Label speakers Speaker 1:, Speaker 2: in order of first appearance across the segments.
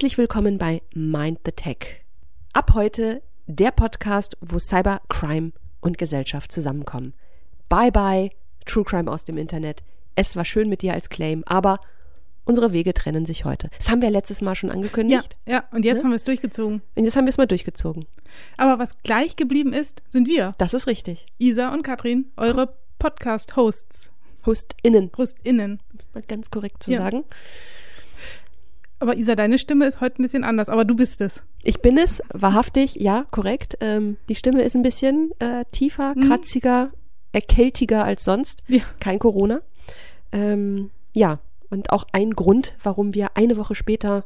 Speaker 1: Herzlich willkommen bei Mind the Tech. Ab heute der Podcast, wo Cybercrime und Gesellschaft zusammenkommen. Bye bye, True Crime aus dem Internet. Es war schön mit dir als Claim, aber unsere Wege trennen sich heute. Das haben wir letztes Mal schon angekündigt.
Speaker 2: Ja, ja und jetzt
Speaker 1: Ne?
Speaker 2: haben wir es durchgezogen.
Speaker 1: Und jetzt haben wir es mal durchgezogen.
Speaker 2: Aber was gleich geblieben ist, sind wir,
Speaker 1: Das ist richtig.
Speaker 2: Isa und Katrin, eure Podcast-Hosts,
Speaker 1: HostInnen,
Speaker 2: HostInnen.
Speaker 1: mal ganz korrekt zu
Speaker 2: Ja.
Speaker 1: sagen.
Speaker 2: Aber Isa, deine Stimme ist heute ein bisschen anders, aber du bist es.
Speaker 1: Ich bin es, wahrhaftig, ja, korrekt. Ähm, die Stimme ist ein bisschen äh, tiefer,
Speaker 2: Mhm.
Speaker 1: kratziger, erkältiger als sonst.
Speaker 2: Ja.
Speaker 1: Kein Corona. Ähm, ja, und auch ein Grund, warum wir eine Woche später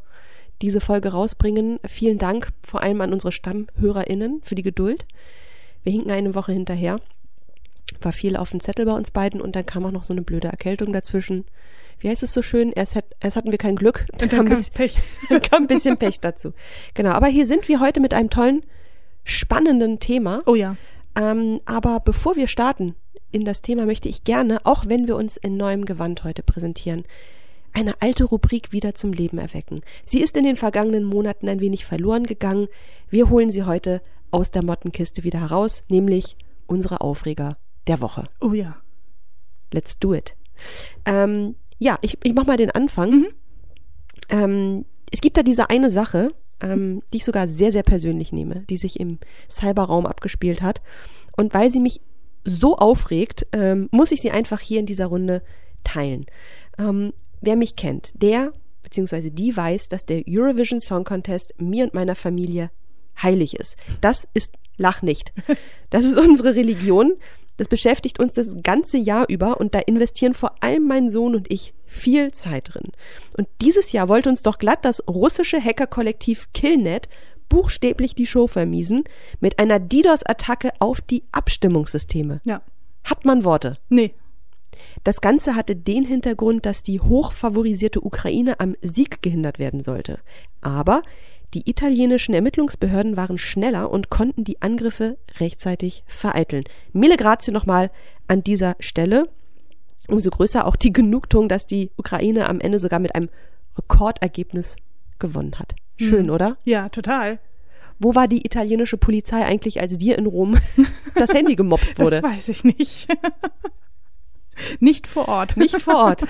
Speaker 1: diese Folge rausbringen. Vielen Dank vor allem an unsere StammhörerInnen für die Geduld. Wir hinken eine Woche hinterher. War viel auf dem Zettel bei uns beiden und dann kam auch noch so eine blöde Erkältung dazwischen. Wie heißt es so schön? Erst, hat, erst hatten wir kein Glück,
Speaker 2: Und dann
Speaker 1: kam
Speaker 2: kam
Speaker 1: ein bisschen-
Speaker 2: Pech.
Speaker 1: dann kam ein bisschen Pech dazu. Genau, aber hier sind wir heute mit einem tollen, spannenden Thema.
Speaker 2: Oh ja.
Speaker 1: Ähm, aber bevor wir starten in das Thema, möchte ich gerne, auch wenn wir uns in neuem Gewand heute präsentieren, eine alte Rubrik wieder zum Leben erwecken. Sie ist in den vergangenen Monaten ein wenig verloren gegangen. Wir holen sie heute aus der Mottenkiste wieder heraus, nämlich unsere Aufreger der Woche.
Speaker 2: Oh ja.
Speaker 1: Let's do it. Ähm, ja, ich, ich mach mal den Anfang.
Speaker 2: Mhm.
Speaker 1: Ähm, es gibt da diese eine Sache, ähm, die ich sogar sehr, sehr persönlich nehme, die sich im Cyberraum abgespielt hat. Und weil sie mich so aufregt, ähm, muss ich sie einfach hier in dieser Runde teilen. Ähm, wer mich kennt, der beziehungsweise die weiß, dass der Eurovision Song Contest mir und meiner Familie heilig ist. Das ist Lach nicht. Das ist unsere Religion. Das beschäftigt uns das ganze Jahr über und da investieren vor allem mein Sohn und ich viel Zeit drin. Und dieses Jahr wollte uns doch glatt das russische Hackerkollektiv Killnet buchstäblich die Show vermiesen mit einer DDoS-Attacke auf die Abstimmungssysteme.
Speaker 2: Ja.
Speaker 1: Hat man Worte?
Speaker 2: Nee.
Speaker 1: Das Ganze hatte den Hintergrund, dass die hochfavorisierte Ukraine am Sieg gehindert werden sollte. Aber die italienischen Ermittlungsbehörden waren schneller und konnten die Angriffe rechtzeitig vereiteln. Mille grazie nochmal an dieser Stelle. Umso größer auch die Genugtuung, dass die Ukraine am Ende sogar mit einem Rekordergebnis gewonnen hat. Schön, oder?
Speaker 2: Ja, total.
Speaker 1: Wo war die italienische Polizei eigentlich, als dir in Rom das Handy gemobst wurde?
Speaker 2: Das weiß ich nicht. nicht vor Ort.
Speaker 1: Nicht vor Ort.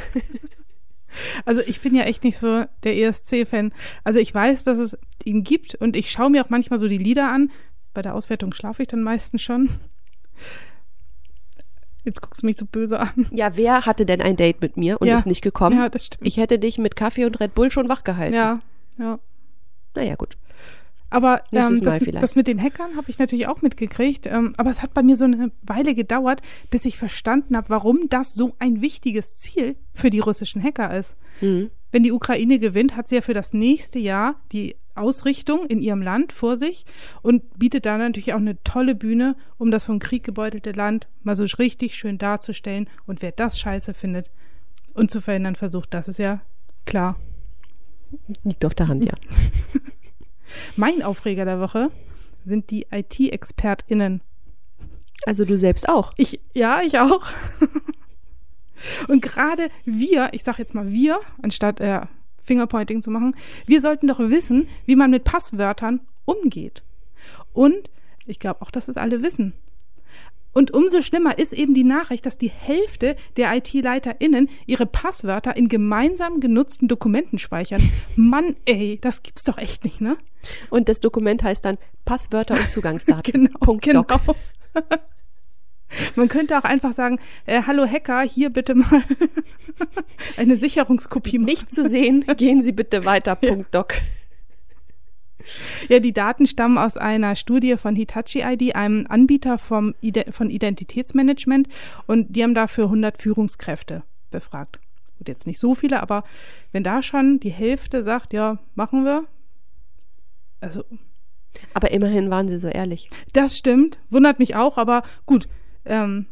Speaker 2: Also ich bin ja echt nicht so der ESC-Fan. Also ich weiß, dass es ihn gibt und ich schaue mir auch manchmal so die Lieder an. Bei der Auswertung schlafe ich dann meistens schon. Jetzt guckst du mich so böse an.
Speaker 1: Ja, wer hatte denn ein Date mit mir und
Speaker 2: Ja.
Speaker 1: ist nicht gekommen?
Speaker 2: Ja, das stimmt.
Speaker 1: Ich hätte dich mit Kaffee und Red Bull schon wachgehalten.
Speaker 2: Ja, ja.
Speaker 1: Naja, gut.
Speaker 2: Aber ähm, das,
Speaker 1: vielleicht.
Speaker 2: das mit den Hackern habe ich natürlich auch mitgekriegt. Ähm, aber es hat bei mir so eine Weile gedauert, bis ich verstanden habe, warum das so ein wichtiges Ziel für die russischen Hacker ist.
Speaker 1: Mhm.
Speaker 2: Wenn die Ukraine gewinnt, hat sie ja für das nächste Jahr die Ausrichtung in ihrem Land vor sich und bietet da natürlich auch eine tolle Bühne, um das vom Krieg gebeutelte Land mal so richtig schön darzustellen. Und wer das scheiße findet und zu verhindern versucht, das ist ja klar.
Speaker 1: Liegt auf der Hand, ja.
Speaker 2: Mein Aufreger der Woche sind die IT-ExpertInnen.
Speaker 1: Also du selbst auch.
Speaker 2: Ich, ja, ich auch. Und gerade wir, ich sag jetzt mal wir, anstatt äh, Fingerpointing zu machen, wir sollten doch wissen, wie man mit Passwörtern umgeht. Und ich glaube auch, dass es alle wissen. Und umso schlimmer ist eben die Nachricht, dass die Hälfte der IT-LeiterInnen ihre Passwörter in gemeinsam genutzten Dokumenten speichern. Mann, ey, das gibt's doch echt nicht, ne?
Speaker 1: Und das Dokument heißt dann Passwörter und Zugangsdaten.
Speaker 2: Genau,
Speaker 1: Punkt
Speaker 2: genau. Man könnte auch einfach sagen, äh, hallo Hacker, hier bitte mal eine Sicherungskopie machen.
Speaker 1: Nicht zu sehen, gehen Sie bitte weiter. Punkt Doc.
Speaker 2: Ja, die Daten stammen aus einer Studie von Hitachi ID, einem Anbieter vom Ide von Identitätsmanagement und die haben dafür 100 Führungskräfte befragt. Gut, jetzt nicht so viele, aber wenn da schon die Hälfte sagt, ja, machen wir, also
Speaker 1: Aber immerhin waren Sie so ehrlich.
Speaker 2: das stimmt, wundert mich auch, aber gut, ähm,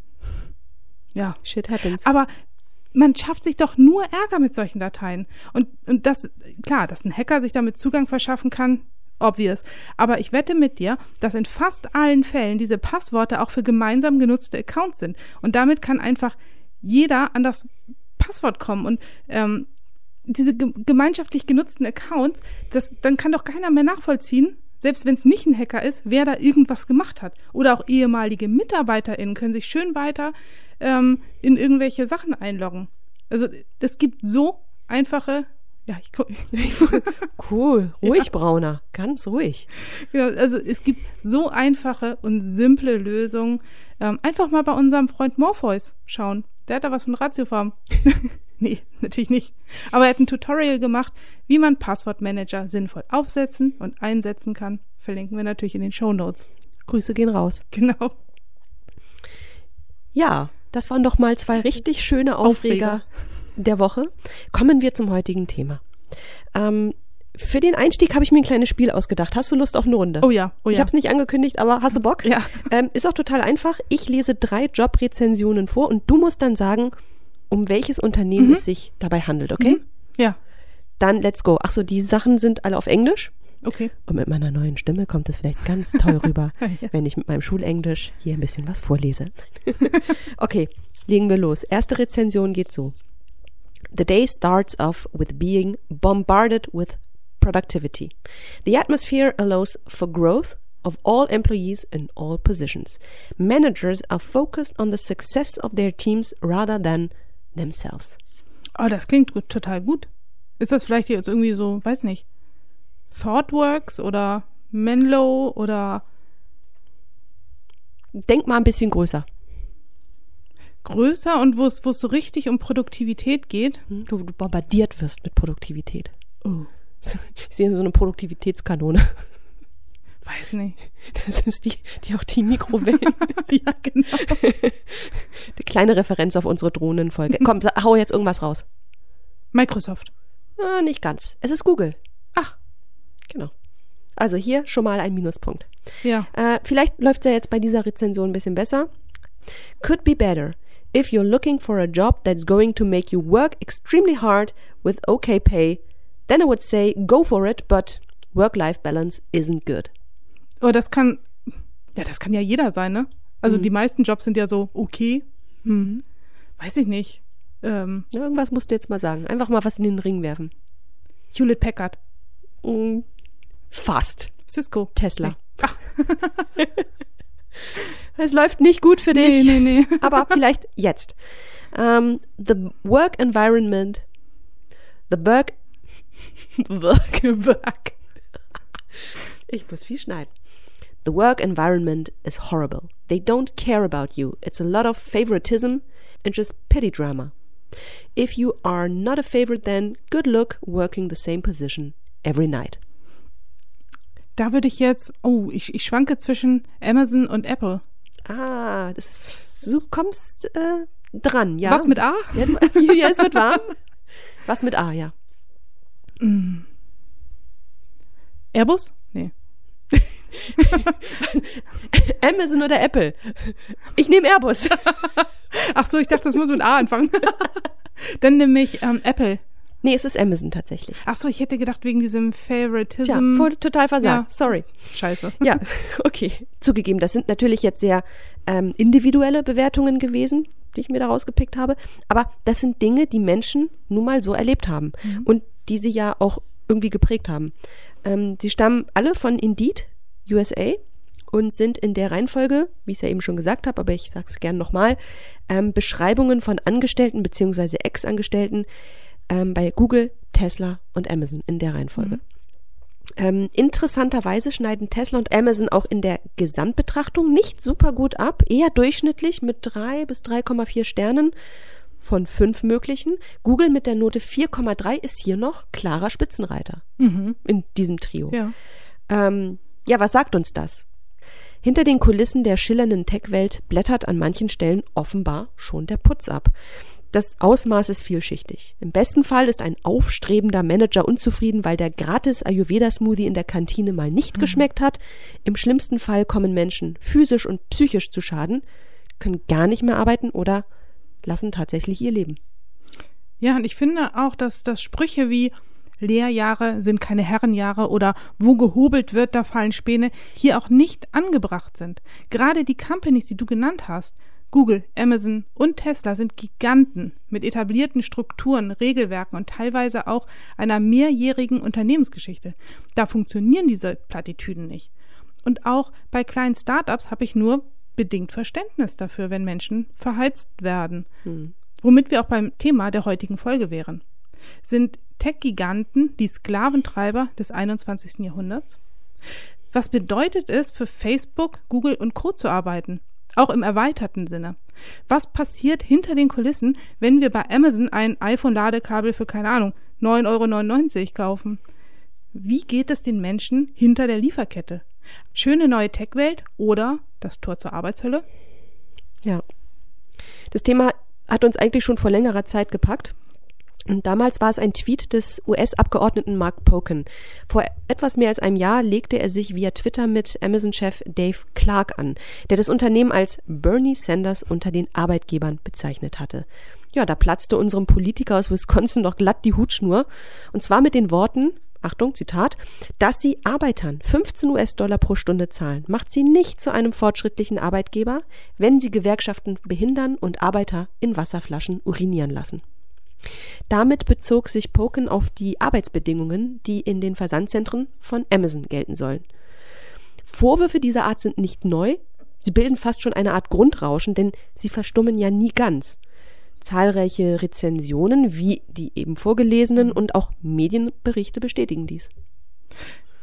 Speaker 2: ja,
Speaker 1: Shit happens.
Speaker 2: Aber man schafft sich doch nur Ärger mit solchen Dateien. Und, und das, klar, dass ein Hacker sich damit Zugang verschaffen kann, obvious. Aber ich wette mit dir, dass in fast allen Fällen diese Passworte auch für gemeinsam genutzte Accounts sind. Und damit kann einfach jeder an das Passwort kommen. Und ähm, diese ge gemeinschaftlich genutzten Accounts, das, dann kann doch keiner mehr nachvollziehen, selbst wenn es nicht ein Hacker ist, wer da irgendwas gemacht hat. Oder auch ehemalige MitarbeiterInnen können sich schön weiter ähm, in irgendwelche Sachen einloggen. Also es gibt so einfache ja, ich, ich
Speaker 1: cool, ruhig, ja. Brauner, ganz ruhig.
Speaker 2: Genau, also es gibt so einfache und simple Lösungen. Ähm, einfach mal bei unserem Freund Morpheus schauen. Der hat da was von Ratiofarm. nee, natürlich nicht. Aber er hat ein Tutorial gemacht, wie man Passwortmanager sinnvoll aufsetzen und einsetzen kann. Verlinken wir natürlich in den Show Notes.
Speaker 1: Grüße gehen raus.
Speaker 2: Genau.
Speaker 1: Ja, das waren doch mal zwei richtig schöne Aufreger. Aufreger der Woche kommen wir zum heutigen Thema. Ähm, für den Einstieg habe ich mir ein kleines Spiel ausgedacht. Hast du Lust auf eine Runde?
Speaker 2: Oh ja, oh ja.
Speaker 1: Ich habe es nicht angekündigt, aber hast du Bock?
Speaker 2: Ja.
Speaker 1: Ähm, ist auch total einfach. Ich lese drei Jobrezensionen vor und du musst dann sagen, um welches Unternehmen mhm. es sich dabei handelt, okay? Mhm.
Speaker 2: Ja.
Speaker 1: Dann let's go. Achso, die Sachen sind alle auf Englisch.
Speaker 2: Okay.
Speaker 1: Und mit meiner neuen Stimme kommt es vielleicht ganz toll rüber, ja. wenn ich mit meinem Schulenglisch hier ein bisschen was vorlese. okay, legen wir los. Erste Rezension geht so. The day starts off with being bombarded with productivity. The atmosphere allows for growth of all employees in all positions. Managers are focused on the success of their teams rather than themselves.
Speaker 2: Oh, das klingt gut, total gut. Ist das vielleicht jetzt irgendwie so, weiß nicht, ThoughtWorks oder Menlo oder
Speaker 1: Denk mal ein bisschen größer
Speaker 2: größer und wo es so richtig um Produktivität geht.
Speaker 1: Hm, wo du bombardiert wirst mit Produktivität. Oh. Ich sehe so eine Produktivitätskanone.
Speaker 2: Weiß nicht.
Speaker 1: Das ist die, die auch die Mikrowellen.
Speaker 2: ja, genau.
Speaker 1: Die kleine Referenz auf unsere Drohnenfolge. Komm, hau jetzt irgendwas raus.
Speaker 2: Microsoft.
Speaker 1: Ah, nicht ganz. Es ist Google.
Speaker 2: Ach.
Speaker 1: Genau. Also hier schon mal ein Minuspunkt.
Speaker 2: Ja.
Speaker 1: Äh, vielleicht läuft es ja jetzt bei dieser Rezension ein bisschen besser. Could be better. If you're looking for a job that's going to make you work extremely hard with okay pay, then I would say go for it, but work-life balance isn't good.
Speaker 2: Oh, das kann, ja, das kann ja jeder sein, ne? Also mhm. die meisten Jobs sind ja so okay. Hm. Weiß ich nicht. Ähm,
Speaker 1: irgendwas musst du jetzt mal sagen. Einfach mal was in den Ring werfen.
Speaker 2: Hewlett Packard.
Speaker 1: Mhm. Fast.
Speaker 2: Cisco.
Speaker 1: Tesla. Nee. Ach. Es läuft nicht gut für dich.
Speaker 2: Nee, nee, nee.
Speaker 1: aber vielleicht jetzt. Um, the work environment, the work, work,
Speaker 2: work.
Speaker 1: Ich muss viel schneiden. The work environment is horrible. They don't care about you. It's a lot of favoritism and just pity drama. If you are not a favorite, then good luck working the same position every night.
Speaker 2: Da würde ich jetzt, oh, ich, ich schwanke zwischen Amazon und Apple.
Speaker 1: Ah, das, du kommst äh, dran, ja.
Speaker 2: Was mit A?
Speaker 1: Ja, ja, es wird warm. Was mit A, ja.
Speaker 2: Mm. Airbus? Nee.
Speaker 1: Amazon oder Apple? Ich nehme Airbus.
Speaker 2: Ach so, ich dachte, das muss mit A anfangen. Dann nehme ich ähm, Apple.
Speaker 1: Nee, es ist Amazon tatsächlich.
Speaker 2: Ach so, ich hätte gedacht wegen diesem Favoritism.
Speaker 1: Ja, voll, total versagt. Ja. Sorry.
Speaker 2: Scheiße.
Speaker 1: Ja, okay. Zugegeben, das sind natürlich jetzt sehr ähm, individuelle Bewertungen gewesen, die ich mir da rausgepickt habe. Aber das sind Dinge, die Menschen nun mal so erlebt haben mhm. und die sie ja auch irgendwie geprägt haben. Ähm, die stammen alle von Indeed, USA und sind in der Reihenfolge, wie ich es ja eben schon gesagt habe, aber ich sage es gern nochmal, ähm, Beschreibungen von Angestellten beziehungsweise Ex-Angestellten, ähm, bei Google, Tesla und Amazon in der Reihenfolge. Mhm. Ähm, interessanterweise schneiden Tesla und Amazon auch in der Gesamtbetrachtung nicht super gut ab, eher durchschnittlich mit drei bis 3,4 Sternen von fünf möglichen. Google mit der Note 4,3 ist hier noch klarer Spitzenreiter
Speaker 2: mhm.
Speaker 1: in diesem Trio.
Speaker 2: Ja.
Speaker 1: Ähm, ja, was sagt uns das? Hinter den Kulissen der schillernden Tech-Welt blättert an manchen Stellen offenbar schon der Putz ab. Das Ausmaß ist vielschichtig. Im besten Fall ist ein aufstrebender Manager unzufrieden, weil der gratis Ayurveda-Smoothie in der Kantine mal nicht mhm. geschmeckt hat. Im schlimmsten Fall kommen Menschen physisch und psychisch zu Schaden, können gar nicht mehr arbeiten oder lassen tatsächlich ihr Leben.
Speaker 2: Ja, und ich finde auch, dass, dass Sprüche wie Lehrjahre sind keine Herrenjahre oder wo gehobelt wird, da fallen Späne, hier auch nicht angebracht sind. Gerade die Companies, die du genannt hast, Google, Amazon und Tesla sind Giganten mit etablierten Strukturen, Regelwerken und teilweise auch einer mehrjährigen Unternehmensgeschichte. Da funktionieren diese Plattitüden nicht. Und auch bei kleinen Startups habe ich nur bedingt Verständnis dafür, wenn Menschen verheizt werden. Hm. Womit wir auch beim Thema der heutigen Folge wären. Sind Tech-Giganten die Sklaventreiber des 21. Jahrhunderts? Was bedeutet es für Facebook, Google und Co. zu arbeiten? Auch im erweiterten Sinne. Was passiert hinter den Kulissen, wenn wir bei Amazon ein iPhone-Ladekabel für, keine Ahnung, 9,99 Euro kaufen? Wie geht es den Menschen hinter der Lieferkette? Schöne neue Tech-Welt oder das Tor zur Arbeitshölle?
Speaker 1: Ja. Das Thema hat uns eigentlich schon vor längerer Zeit gepackt. Und damals war es ein Tweet des US-Abgeordneten Mark Poken. Vor etwas mehr als einem Jahr legte er sich via Twitter mit Amazon-Chef Dave Clark an, der das Unternehmen als Bernie Sanders unter den Arbeitgebern bezeichnet hatte. Ja, da platzte unserem Politiker aus Wisconsin noch glatt die Hutschnur. Und zwar mit den Worten, Achtung, Zitat, dass sie Arbeitern 15 US-Dollar pro Stunde zahlen, macht sie nicht zu einem fortschrittlichen Arbeitgeber, wenn sie Gewerkschaften behindern und Arbeiter in Wasserflaschen urinieren lassen. Damit bezog sich Poken auf die Arbeitsbedingungen, die in den Versandzentren von Amazon gelten sollen. Vorwürfe dieser Art sind nicht neu, sie bilden fast schon eine Art Grundrauschen, denn sie verstummen ja nie ganz. Zahlreiche Rezensionen, wie die eben vorgelesenen und auch Medienberichte bestätigen dies.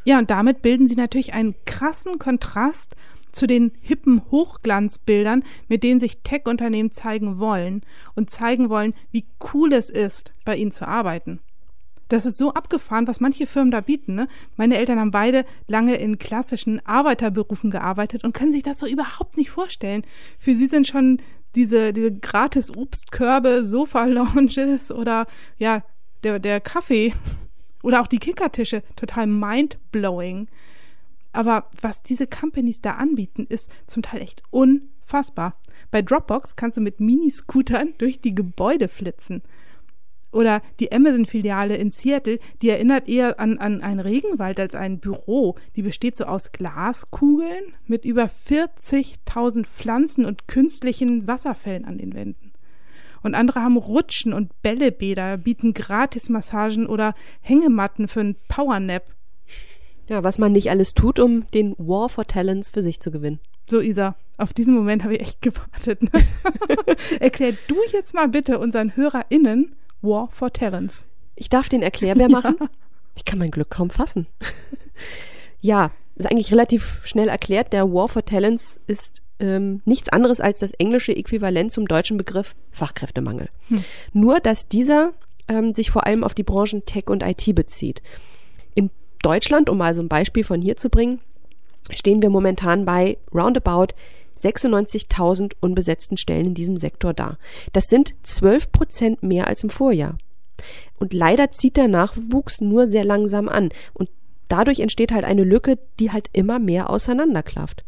Speaker 2: Ja, und damit bilden sie natürlich einen krassen Kontrast zu den hippen Hochglanzbildern, mit denen sich Tech-Unternehmen zeigen wollen und zeigen wollen, wie cool es ist, bei ihnen zu arbeiten. Das ist so abgefahren, was manche Firmen da bieten. Ne? Meine Eltern haben beide lange in klassischen Arbeiterberufen gearbeitet und können sich das so überhaupt nicht vorstellen. Für sie sind schon diese, diese gratis Obstkörbe, Sofa-Lounges oder ja, der, der Kaffee oder auch die Kickertische total mind-blowing. Aber was diese Companies da anbieten, ist zum Teil echt unfassbar. Bei Dropbox kannst du mit Miniscootern durch die Gebäude flitzen. Oder die Amazon-Filiale in Seattle, die erinnert eher an, an einen Regenwald als ein Büro. Die besteht so aus Glaskugeln mit über 40.000 Pflanzen und künstlichen Wasserfällen an den Wänden. Und andere haben Rutschen und Bällebäder, bieten Gratismassagen oder Hängematten für einen Powernap.
Speaker 1: Ja, was man nicht alles tut, um den War for Talents für sich zu gewinnen.
Speaker 2: So, Isa, auf diesen Moment habe ich echt gewartet. Ne? Erklär du jetzt mal bitte unseren HörerInnen War for Talents.
Speaker 1: Ich darf den Erklärbär machen? Ja. Ich kann mein Glück kaum fassen. ja, ist eigentlich relativ schnell erklärt. Der War for Talents ist ähm, nichts anderes als das englische Äquivalent zum deutschen Begriff Fachkräftemangel. Hm. Nur, dass dieser ähm, sich vor allem auf die Branchen Tech und IT bezieht. Deutschland, um mal so ein Beispiel von hier zu bringen, stehen wir momentan bei roundabout 96.000 unbesetzten Stellen in diesem Sektor da. Das sind 12 Prozent mehr als im Vorjahr. Und leider zieht der Nachwuchs nur sehr langsam an. Und dadurch entsteht halt eine Lücke, die halt immer mehr auseinanderklafft.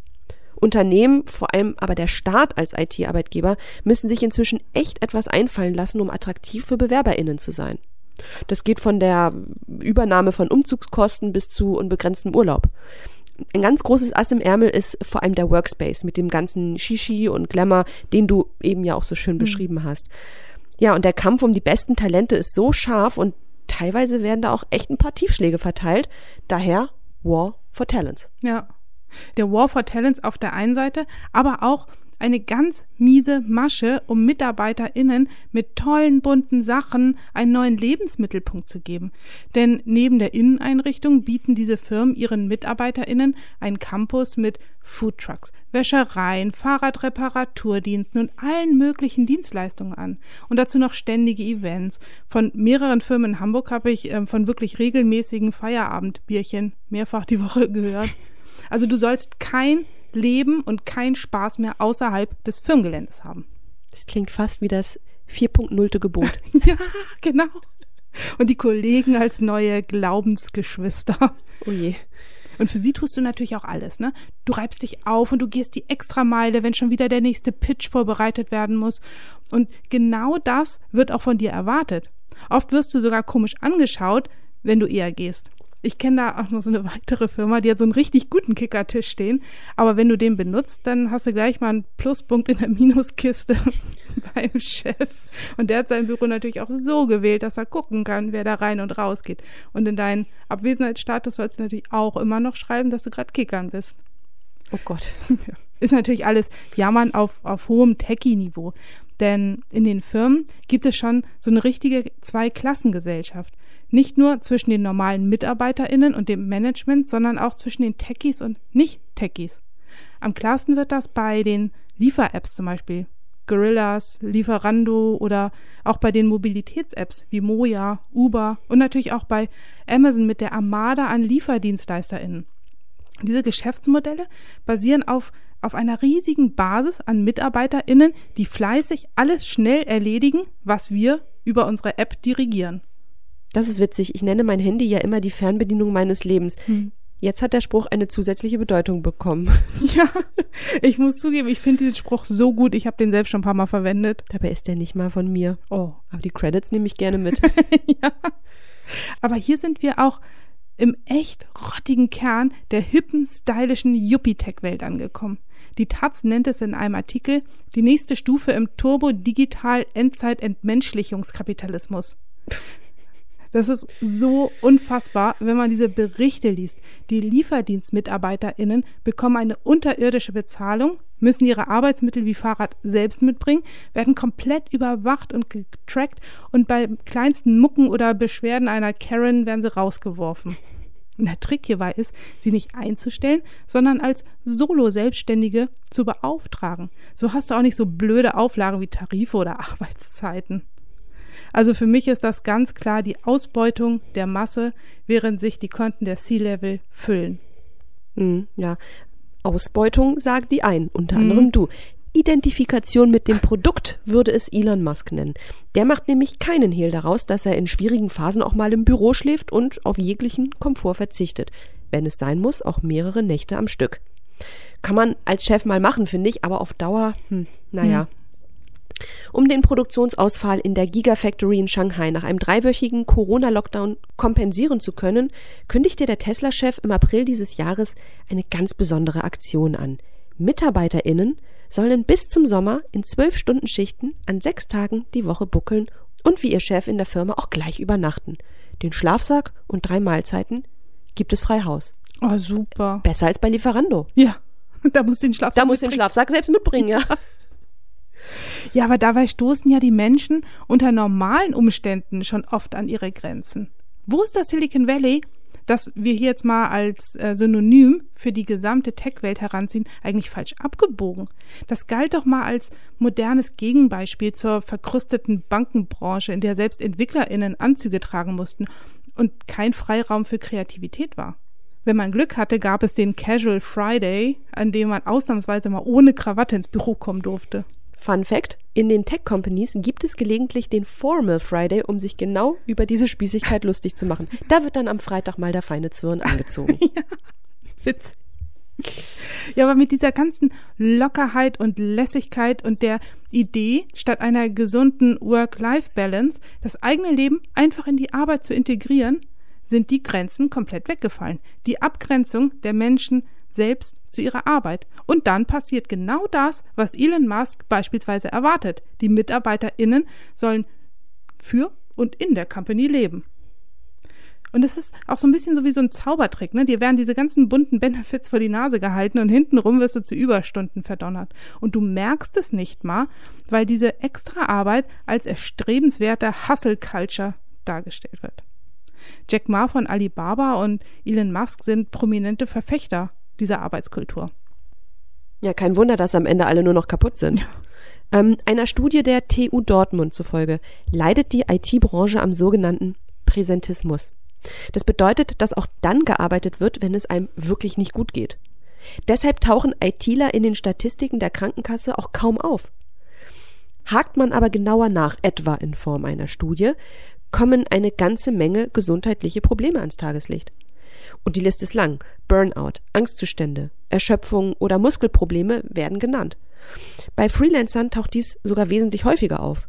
Speaker 1: Unternehmen, vor allem aber der Staat als IT-Arbeitgeber, müssen sich inzwischen echt etwas einfallen lassen, um attraktiv für BewerberInnen zu sein. Das geht von der Übernahme von Umzugskosten bis zu unbegrenztem Urlaub. Ein ganz großes Ass im Ärmel ist vor allem der Workspace mit dem ganzen Shishi und Glamour, den du eben ja auch so schön mhm. beschrieben hast. Ja, und der Kampf um die besten Talente ist so scharf und teilweise werden da auch echt ein paar Tiefschläge verteilt. Daher War for Talents.
Speaker 2: Ja. Der War for Talents auf der einen Seite, aber auch eine ganz miese Masche, um MitarbeiterInnen mit tollen bunten Sachen einen neuen Lebensmittelpunkt zu geben. Denn neben der Inneneinrichtung bieten diese Firmen ihren MitarbeiterInnen einen Campus mit Foodtrucks, Wäschereien, Fahrradreparaturdiensten und allen möglichen Dienstleistungen an. Und dazu noch ständige Events. Von mehreren Firmen in Hamburg habe ich äh, von wirklich regelmäßigen Feierabendbierchen mehrfach die Woche gehört. Also du sollst kein Leben und keinen Spaß mehr außerhalb des Firmengeländes haben.
Speaker 1: Das klingt fast wie das 4.0. Gebot.
Speaker 2: ja, genau. Und die Kollegen als neue Glaubensgeschwister.
Speaker 1: Oh je.
Speaker 2: Und für sie tust du natürlich auch alles, ne? Du reibst dich auf und du gehst die Extrameile, wenn schon wieder der nächste Pitch vorbereitet werden muss. Und genau das wird auch von dir erwartet. Oft wirst du sogar komisch angeschaut, wenn du eher gehst. Ich kenne da auch noch so eine weitere Firma, die hat so einen richtig guten Kickertisch stehen. Aber wenn du den benutzt, dann hast du gleich mal einen Pluspunkt in der Minuskiste beim Chef. Und der hat sein Büro natürlich auch so gewählt, dass er gucken kann, wer da rein und raus geht. Und in deinen Abwesenheitsstatus sollst du natürlich auch immer noch schreiben, dass du gerade kickern bist.
Speaker 1: Oh Gott.
Speaker 2: Ist natürlich alles Jammern auf, auf hohem Techie-Niveau. Denn in den Firmen gibt es schon so eine richtige Zweiklassengesellschaft. Nicht nur zwischen den normalen MitarbeiterInnen und dem Management, sondern auch zwischen den Techies und Nicht-Techies. Am klarsten wird das bei den Liefer-Apps zum Beispiel. Gorillas, Lieferando oder auch bei den Mobilitäts-Apps wie Moja, Uber und natürlich auch bei Amazon mit der Armada an LieferdienstleisterInnen. Diese Geschäftsmodelle basieren auf, auf einer riesigen Basis an MitarbeiterInnen, die fleißig alles schnell erledigen, was wir über unsere App dirigieren.
Speaker 1: Das ist witzig. Ich nenne mein Handy ja immer die Fernbedienung meines Lebens. Hm. Jetzt hat der Spruch eine zusätzliche Bedeutung bekommen.
Speaker 2: Ja, ich muss zugeben, ich finde diesen Spruch so gut. Ich habe den selbst schon ein paar Mal verwendet.
Speaker 1: Dabei ist der nicht mal von mir.
Speaker 2: Oh.
Speaker 1: Aber die Credits nehme ich gerne mit.
Speaker 2: ja. Aber hier sind wir auch im echt rottigen Kern der hippen, stylischen Yuppie-Tech-Welt angekommen. Die Taz nennt es in einem Artikel die nächste Stufe im Turbo-Digital-Endzeit-Entmenschlichungskapitalismus. Das ist so unfassbar, wenn man diese Berichte liest. Die LieferdienstmitarbeiterInnen bekommen eine unterirdische Bezahlung, müssen ihre Arbeitsmittel wie Fahrrad selbst mitbringen, werden komplett überwacht und getrackt und bei kleinsten Mucken oder Beschwerden einer Karen werden sie rausgeworfen. Und der Trick hierbei ist, sie nicht einzustellen, sondern als Solo-Selbstständige zu beauftragen. So hast du auch nicht so blöde Auflagen wie Tarife oder Arbeitszeiten. Also für mich ist das ganz klar die Ausbeutung der Masse, während sich die Konten der C-Level füllen.
Speaker 1: Mhm, ja, Ausbeutung sagen die ein, unter mhm. anderem du. Identifikation mit dem Produkt würde es Elon Musk nennen. Der macht nämlich keinen Hehl daraus, dass er in schwierigen Phasen auch mal im Büro schläft und auf jeglichen Komfort verzichtet. Wenn es sein muss, auch mehrere Nächte am Stück. Kann man als Chef mal machen, finde ich, aber auf Dauer, hm, naja. Hm. Um den Produktionsausfall in der Gigafactory in Shanghai nach einem dreiwöchigen Corona-Lockdown kompensieren zu können, kündigte der Tesla-Chef im April dieses Jahres eine ganz besondere Aktion an. MitarbeiterInnen sollen bis zum Sommer in zwölf Stunden Schichten an sechs Tagen die Woche buckeln und wie ihr Chef in der Firma auch gleich übernachten. Den Schlafsack und drei Mahlzeiten gibt es frei Haus.
Speaker 2: Oh, super.
Speaker 1: Besser als bei Lieferando.
Speaker 2: Ja. Da muss den Schlafsack.
Speaker 1: Da muss den Schlafsack selbst mitbringen, ja.
Speaker 2: Ja, aber dabei stoßen ja die Menschen unter normalen Umständen schon oft an ihre Grenzen. Wo ist das Silicon Valley, das wir hier jetzt mal als äh, Synonym für die gesamte Tech-Welt heranziehen, eigentlich falsch abgebogen? Das galt doch mal als modernes Gegenbeispiel zur verkrusteten Bankenbranche, in der selbst EntwicklerInnen Anzüge tragen mussten und kein Freiraum für Kreativität war. Wenn man Glück hatte, gab es den Casual Friday, an dem man ausnahmsweise mal ohne Krawatte ins Büro kommen durfte.
Speaker 1: Fun Fact: In den Tech-Companies gibt es gelegentlich den Formal Friday, um sich genau über diese Spießigkeit lustig zu machen. Da wird dann am Freitag mal der feine Zwirn angezogen.
Speaker 2: ja, Witz. Ja, aber mit dieser ganzen Lockerheit und Lässigkeit und der Idee, statt einer gesunden Work-Life-Balance das eigene Leben einfach in die Arbeit zu integrieren, sind die Grenzen komplett weggefallen. Die Abgrenzung der Menschen selbst zu ihrer Arbeit. Und dann passiert genau das, was Elon Musk beispielsweise erwartet. Die MitarbeiterInnen sollen für und in der Company leben. Und es ist auch so ein bisschen so wie so ein Zaubertrick, ne? Dir werden diese ganzen bunten Benefits vor die Nase gehalten und hintenrum wirst du zu Überstunden verdonnert. Und du merkst es nicht mal, weil diese extra Arbeit als erstrebenswerte Hustle Culture dargestellt wird. Jack Ma von Alibaba und Elon Musk sind prominente Verfechter dieser Arbeitskultur.
Speaker 1: Ja, kein Wunder, dass am Ende alle nur noch kaputt sind. Ja. Ähm, einer Studie der TU Dortmund zufolge leidet die IT-Branche am sogenannten Präsentismus. Das bedeutet, dass auch dann gearbeitet wird, wenn es einem wirklich nicht gut geht. Deshalb tauchen ITler in den Statistiken der Krankenkasse auch kaum auf. Hakt man aber genauer nach, etwa in Form einer Studie, kommen eine ganze Menge gesundheitliche Probleme ans Tageslicht. Und die Liste ist lang. Burnout, Angstzustände, Erschöpfung oder Muskelprobleme werden genannt. Bei Freelancern taucht dies sogar wesentlich häufiger auf.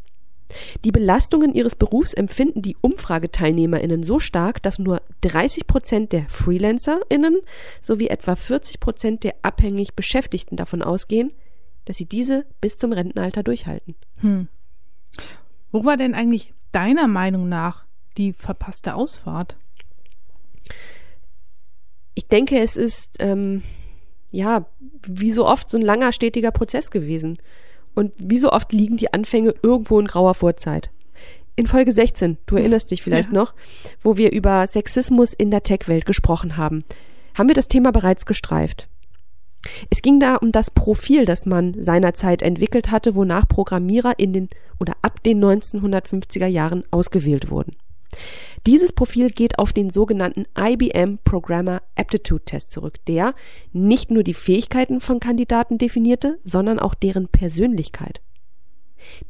Speaker 1: Die Belastungen ihres Berufs empfinden die Umfrageteilnehmerinnen so stark, dass nur 30 Prozent der FreelancerInnen sowie etwa 40 Prozent der abhängig Beschäftigten davon ausgehen, dass sie diese bis zum Rentenalter durchhalten.
Speaker 2: Hm. Wo war denn eigentlich deiner Meinung nach die verpasste Ausfahrt?
Speaker 1: Ich denke, es ist ähm, ja wie so oft so ein langer, stetiger Prozess gewesen. Und wie so oft liegen die Anfänge irgendwo in grauer Vorzeit. In Folge 16, du erinnerst dich vielleicht ja. noch, wo wir über Sexismus in der Tech-Welt gesprochen haben, haben wir das Thema bereits gestreift. Es ging da um das Profil, das man seinerzeit entwickelt hatte, wonach Programmierer in den oder ab den 1950er Jahren ausgewählt wurden. Dieses Profil geht auf den sogenannten IBM Programmer Aptitude Test zurück, der nicht nur die Fähigkeiten von Kandidaten definierte, sondern auch deren Persönlichkeit.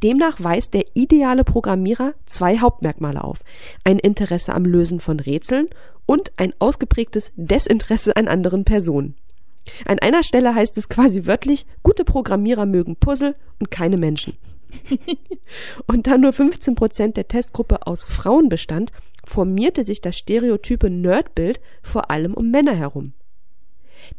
Speaker 1: Demnach weist der ideale Programmierer zwei Hauptmerkmale auf. Ein Interesse am Lösen von Rätseln und ein ausgeprägtes Desinteresse an anderen Personen. An einer Stelle heißt es quasi wörtlich, gute Programmierer mögen Puzzle und keine Menschen. und da nur 15 Prozent der Testgruppe aus Frauen bestand, formierte sich das stereotype Nerdbild vor allem um Männer herum.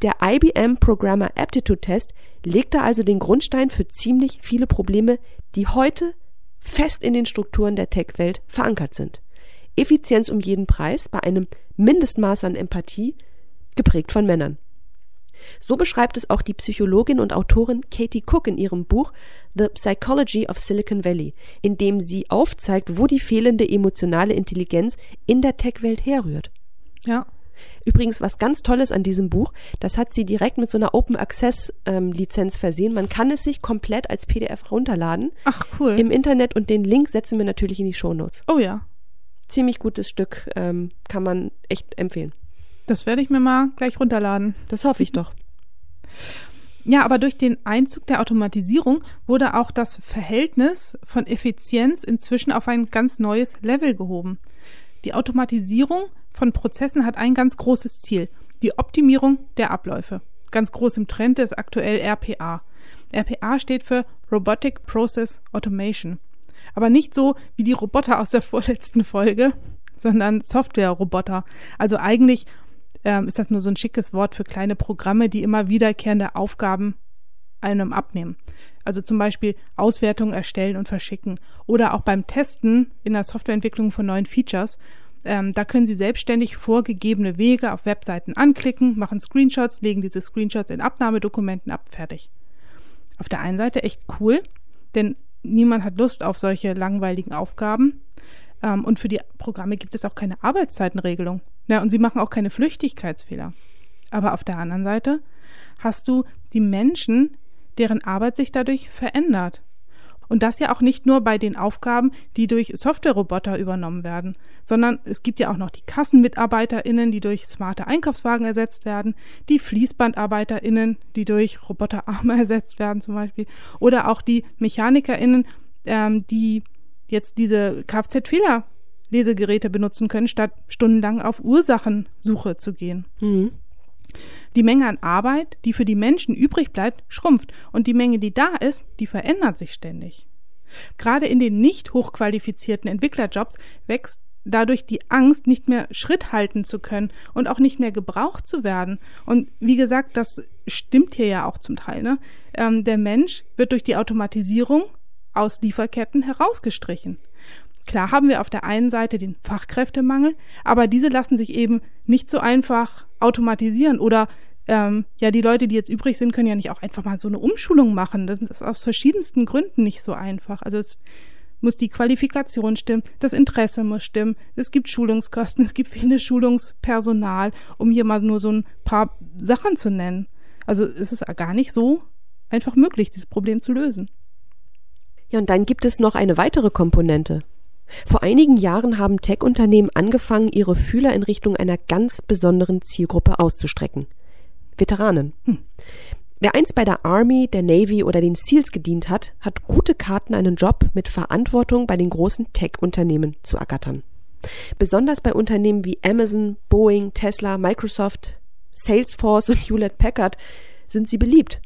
Speaker 1: Der IBM Programmer Aptitude Test legte also den Grundstein für ziemlich viele Probleme, die heute fest in den Strukturen der Tech-Welt verankert sind. Effizienz um jeden Preis bei einem Mindestmaß an Empathie, geprägt von Männern. So beschreibt es auch die Psychologin und Autorin Katie Cook in ihrem Buch The Psychology of Silicon Valley, in dem sie aufzeigt, wo die fehlende emotionale Intelligenz in der Tech-Welt herrührt.
Speaker 2: Ja.
Speaker 1: Übrigens, was ganz Tolles an diesem Buch, das hat sie direkt mit so einer Open Access ähm, Lizenz versehen. Man kann es sich komplett als PDF runterladen.
Speaker 2: Ach, cool.
Speaker 1: Im Internet und den Link setzen wir natürlich in die Show Notes.
Speaker 2: Oh ja.
Speaker 1: Ziemlich gutes Stück, ähm, kann man echt empfehlen.
Speaker 2: Das werde ich mir mal gleich runterladen.
Speaker 1: Das hoffe ich doch.
Speaker 2: Ja, aber durch den Einzug der Automatisierung wurde auch das Verhältnis von Effizienz inzwischen auf ein ganz neues Level gehoben. Die Automatisierung von Prozessen hat ein ganz großes Ziel, die Optimierung der Abläufe. Ganz groß im Trend ist aktuell RPA. RPA steht für Robotic Process Automation. Aber nicht so wie die Roboter aus der vorletzten Folge, sondern Software-Roboter. Also eigentlich ähm, ist das nur so ein schickes Wort für kleine Programme, die immer wiederkehrende Aufgaben einem abnehmen. Also zum Beispiel Auswertungen erstellen und verschicken. Oder auch beim Testen in der Softwareentwicklung von neuen Features ähm, da können Sie selbstständig vorgegebene Wege auf Webseiten anklicken, machen Screenshots, legen diese Screenshots in Abnahmedokumenten ab, fertig. Auf der einen Seite echt cool, denn niemand hat Lust auf solche langweiligen Aufgaben. Ähm, und für die Programme gibt es auch keine Arbeitszeitenregelung. Ja, und sie machen auch keine Flüchtigkeitsfehler. Aber auf der anderen Seite hast du die Menschen, deren Arbeit sich dadurch verändert. Und das ja auch nicht nur bei den Aufgaben, die durch Softwareroboter übernommen werden, sondern es gibt ja auch noch die KassenmitarbeiterInnen, die durch smarte Einkaufswagen ersetzt werden, die FließbandarbeiterInnen, die durch Roboterarme ersetzt werden zum Beispiel, oder auch die MechanikerInnen, ähm, die jetzt diese Kfz-Fehler-Lesegeräte benutzen können, statt stundenlang auf Ursachensuche zu gehen. Mhm. Die Menge an Arbeit, die für die Menschen übrig bleibt, schrumpft und die Menge, die da ist, die verändert sich ständig. Gerade in den nicht hochqualifizierten Entwicklerjobs wächst dadurch die Angst, nicht mehr Schritt halten zu können und auch nicht mehr gebraucht zu werden. Und wie gesagt, das stimmt hier ja auch zum Teil. Ne? Ähm, der Mensch wird durch die Automatisierung aus Lieferketten herausgestrichen. Klar haben wir auf der einen Seite den Fachkräftemangel, aber diese lassen sich eben nicht so einfach automatisieren oder ähm, ja, die Leute, die jetzt übrig sind, können ja nicht auch einfach mal so eine Umschulung machen. Das ist aus verschiedensten Gründen nicht so einfach. Also es muss die Qualifikation stimmen, das Interesse muss stimmen, es gibt Schulungskosten, es gibt fehlendes Schulungspersonal, um hier mal nur so ein paar Sachen zu nennen. Also es ist gar nicht so einfach möglich, dieses Problem zu lösen.
Speaker 1: Ja, und dann gibt es noch eine weitere Komponente. Vor einigen Jahren haben Tech-Unternehmen angefangen, ihre Fühler in Richtung einer ganz besonderen Zielgruppe auszustrecken. Veteranen. Hm. Wer einst bei der Army, der Navy oder den SEALs gedient hat, hat gute Karten, einen Job mit Verantwortung bei den großen Tech-Unternehmen zu ergattern. Besonders bei Unternehmen wie Amazon, Boeing, Tesla, Microsoft, Salesforce und Hewlett Packard sind sie beliebt.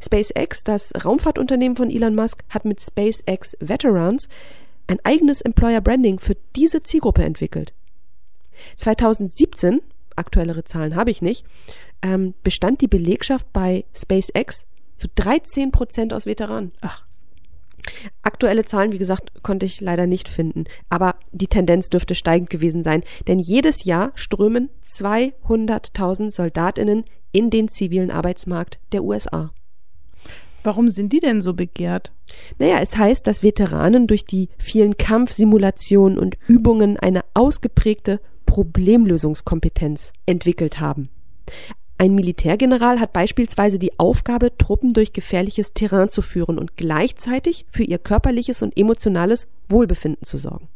Speaker 1: SpaceX, das Raumfahrtunternehmen von Elon Musk, hat mit SpaceX Veterans ein eigenes Employer Branding für diese Zielgruppe entwickelt. 2017, aktuellere Zahlen habe ich nicht, ähm, bestand die Belegschaft bei SpaceX zu 13 Prozent aus Veteranen.
Speaker 2: Ach.
Speaker 1: Aktuelle Zahlen, wie gesagt, konnte ich leider nicht finden, aber die Tendenz dürfte steigend gewesen sein, denn jedes Jahr strömen 200.000 Soldatinnen in den zivilen Arbeitsmarkt der USA.
Speaker 2: Warum sind die denn so begehrt?
Speaker 1: Naja, es heißt, dass Veteranen durch die vielen Kampfsimulationen und Übungen eine ausgeprägte Problemlösungskompetenz entwickelt haben. Ein Militärgeneral hat beispielsweise die Aufgabe, Truppen durch gefährliches Terrain zu führen und gleichzeitig für ihr körperliches und emotionales Wohlbefinden zu sorgen.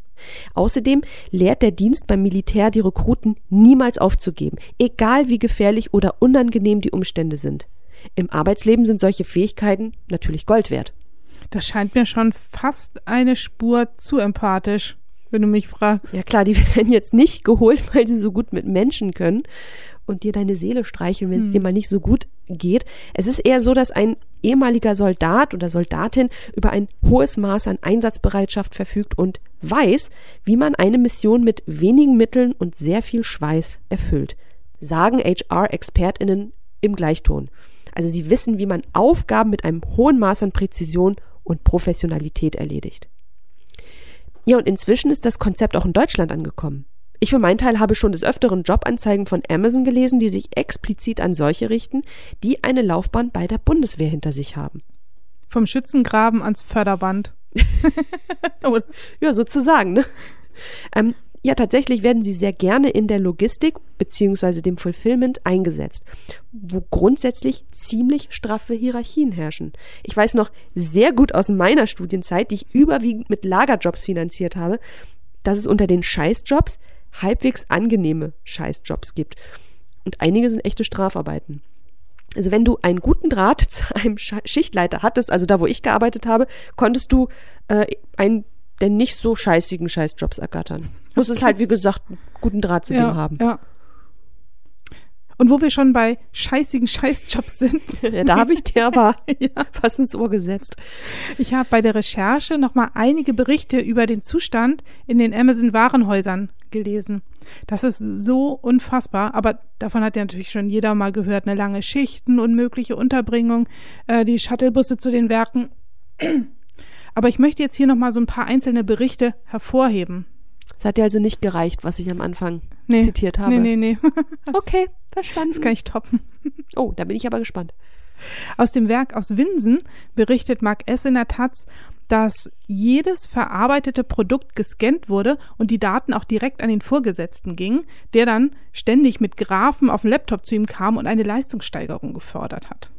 Speaker 1: Außerdem lehrt der Dienst beim Militär die Rekruten niemals aufzugeben, egal wie gefährlich oder unangenehm die Umstände sind. Im Arbeitsleben sind solche Fähigkeiten natürlich Gold wert.
Speaker 2: Das scheint mir schon fast eine Spur zu empathisch, wenn du mich fragst.
Speaker 1: Ja klar, die werden jetzt nicht geholt, weil sie so gut mit Menschen können und dir deine Seele streicheln, wenn es
Speaker 2: Hm.
Speaker 1: dir mal nicht so gut geht. Es ist eher so, dass ein ehemaliger Soldat oder Soldatin über ein hohes Maß an Einsatzbereitschaft verfügt und weiß, wie man eine Mission mit wenigen Mitteln und sehr viel Schweiß erfüllt. Sagen HR-ExpertInnen im Gleichton. Also sie wissen, wie man Aufgaben mit einem hohen Maß an Präzision und Professionalität erledigt. Ja, und inzwischen ist das Konzept auch in Deutschland angekommen. Ich für meinen Teil habe schon des Öfteren Jobanzeigen von Amazon gelesen, die sich explizit an solche richten, die eine Laufbahn bei der Bundeswehr hinter sich haben.
Speaker 2: Vom Schützengraben ans Förderband.
Speaker 1: Ja, sozusagen, ne? Ähm, ja, tatsächlich werden sie sehr gerne in der Logistik beziehungsweise dem Fulfillment eingesetzt, wo grundsätzlich ziemlich straffe Hierarchien herrschen. Ich weiß noch sehr gut aus meiner Studienzeit, die ich überwiegend mit Lagerjobs finanziert habe, dass es unter den Scheißjobs halbwegs angenehme Scheißjobs gibt. Und einige sind echte Strafarbeiten. Also wenn du einen guten Draht zu einem Schichtleiter hattest, also da, wo ich gearbeitet habe, konntest du äh, einen der nicht so scheißigen Scheißjobs ergattern. Muss es halt, wie gesagt, einen guten Draht zu
Speaker 2: ja,
Speaker 1: dem haben.
Speaker 2: ja. Und wo wir schon bei scheißigen Scheißjobs sind,
Speaker 1: Ja, da habe ich dir aber
Speaker 2: ja.
Speaker 1: was ins Ohr gesetzt.
Speaker 2: Ich habe bei der Recherche nochmal einige Berichte über den Zustand in den Amazon-Warenhäusern gelesen. Das ist so unfassbar, aber davon hat ja natürlich schon jeder mal gehört. Eine lange Schichten, unmögliche Unterbringung, äh, die Shuttlebusse zu den Werken. Aber ich möchte jetzt hier nochmal so ein paar einzelne Berichte hervorheben.
Speaker 1: Es hat dir also nicht gereicht, was ich am Anfang
Speaker 2: Nee.
Speaker 1: zitiert habe.
Speaker 2: Nee, nee, nee. Das,
Speaker 1: Okay,
Speaker 2: das
Speaker 1: verstanden.
Speaker 2: kann ich toppen.
Speaker 1: oh, da bin ich aber gespannt.
Speaker 2: Aus dem Werk aus Winsen berichtet Mark S. in der Taz, dass jedes verarbeitete Produkt gescannt wurde und die Daten auch direkt an den Vorgesetzten gingen, der dann ständig mit Graphen auf dem Laptop zu ihm kam und eine Leistungssteigerung gefordert hat.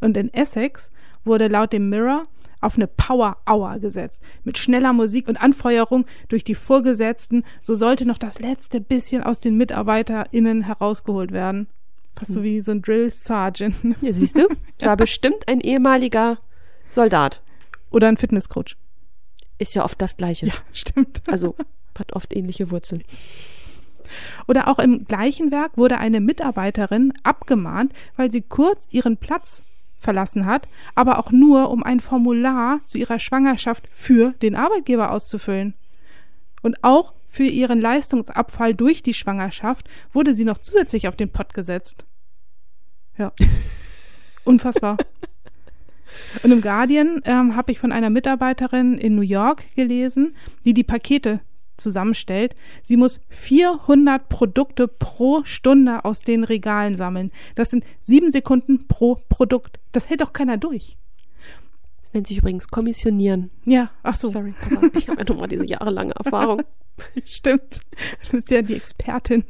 Speaker 2: Und in Essex wurde laut dem Mirror auf eine Power Hour gesetzt. Mit schneller Musik und Anfeuerung durch die Vorgesetzten. So sollte noch das letzte bisschen aus den MitarbeiterInnen herausgeholt werden. Fast so wie so ein Drill Sergeant.
Speaker 1: Ja, siehst du? Das war bestimmt ein ehemaliger Soldat.
Speaker 2: Oder ein Fitnesscoach.
Speaker 1: Ist ja oft das Gleiche.
Speaker 2: Ja, stimmt.
Speaker 1: Also hat oft ähnliche Wurzeln.
Speaker 2: Oder auch im gleichen Werk wurde eine Mitarbeiterin abgemahnt, weil sie kurz ihren Platz verlassen hat, aber auch nur, um ein Formular zu ihrer Schwangerschaft für den Arbeitgeber auszufüllen. Und auch für ihren Leistungsabfall durch die Schwangerschaft wurde sie noch zusätzlich auf den Pott gesetzt. Ja. Unfassbar. Und im Guardian ähm, habe ich von einer Mitarbeiterin in New York gelesen, die die Pakete zusammenstellt. Sie muss 400 Produkte pro Stunde aus den Regalen sammeln. Das sind sieben Sekunden pro Produkt. Das hält doch keiner durch.
Speaker 1: Das nennt sich übrigens Kommissionieren.
Speaker 2: Ja, ach so.
Speaker 1: Sorry, ich habe ja nun mal diese jahrelange Erfahrung.
Speaker 2: Stimmt. Du bist ja die Expertin.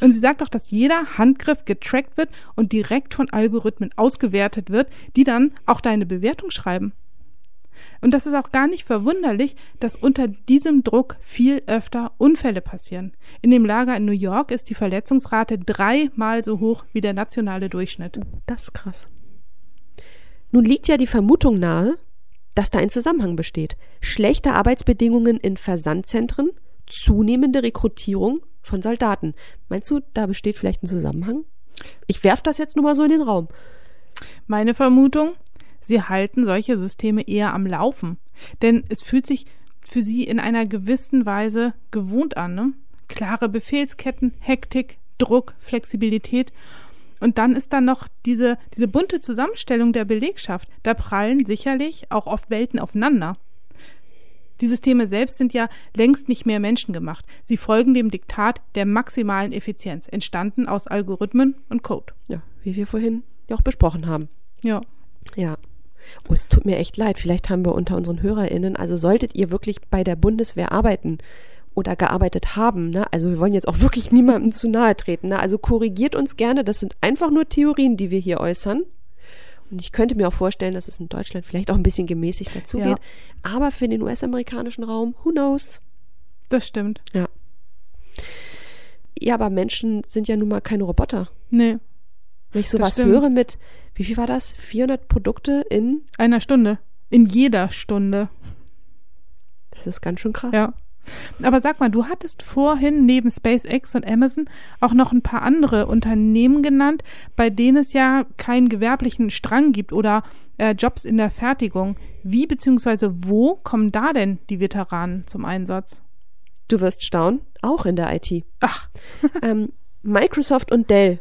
Speaker 2: Und sie sagt auch, dass jeder Handgriff getrackt wird und direkt von Algorithmen ausgewertet wird, die dann auch deine Bewertung schreiben. Und das ist auch gar nicht verwunderlich, dass unter diesem Druck viel öfter Unfälle passieren. In dem Lager in New York ist die Verletzungsrate dreimal so hoch wie der nationale Durchschnitt.
Speaker 1: Das ist krass. Nun liegt ja die Vermutung nahe, dass da ein Zusammenhang besteht. Schlechte Arbeitsbedingungen in Versandzentren, zunehmende Rekrutierung von Soldaten. Meinst du, da besteht vielleicht ein Zusammenhang? Ich werf das jetzt nur mal so in den Raum.
Speaker 2: Meine Vermutung, sie halten solche Systeme eher am Laufen. Denn es fühlt sich für sie in einer gewissen Weise gewohnt an. Ne? Klare Befehlsketten, Hektik, Druck, Flexibilität. Und dann ist da noch diese, diese bunte Zusammenstellung der Belegschaft. Da prallen sicherlich auch oft Welten aufeinander. Die Systeme selbst sind ja längst nicht mehr menschengemacht. Sie folgen dem Diktat der maximalen Effizienz, entstanden aus Algorithmen und Code.
Speaker 1: Ja, wie wir vorhin ja auch besprochen haben.
Speaker 2: Ja.
Speaker 1: Ja. Oh, es tut mir echt leid. Vielleicht haben wir unter unseren HörerInnen, also solltet ihr wirklich bei der Bundeswehr arbeiten oder gearbeitet haben, ne? also wir wollen jetzt auch wirklich niemandem zu nahe treten, ne? also korrigiert uns gerne. Das sind einfach nur Theorien, die wir hier äußern. Und ich könnte mir auch vorstellen, dass es in Deutschland vielleicht auch ein bisschen gemäßigt dazugeht. Ja. Aber für den US-amerikanischen Raum, who knows?
Speaker 2: Das stimmt.
Speaker 1: Ja. Ja, aber Menschen sind ja nun mal keine Roboter.
Speaker 2: Nee.
Speaker 1: Wenn ich sowas höre mit, wie viel war das? 400 Produkte in?
Speaker 2: Einer Stunde. In jeder Stunde.
Speaker 1: Das ist ganz schön krass.
Speaker 2: Ja. Aber sag mal, du hattest vorhin neben SpaceX und Amazon auch noch ein paar andere Unternehmen genannt, bei denen es ja keinen gewerblichen Strang gibt oder äh, Jobs in der Fertigung. Wie bzw. wo kommen da denn die Veteranen zum Einsatz?
Speaker 1: Du wirst staunen, auch in der IT.
Speaker 2: Ach.
Speaker 1: ähm, Microsoft und Dell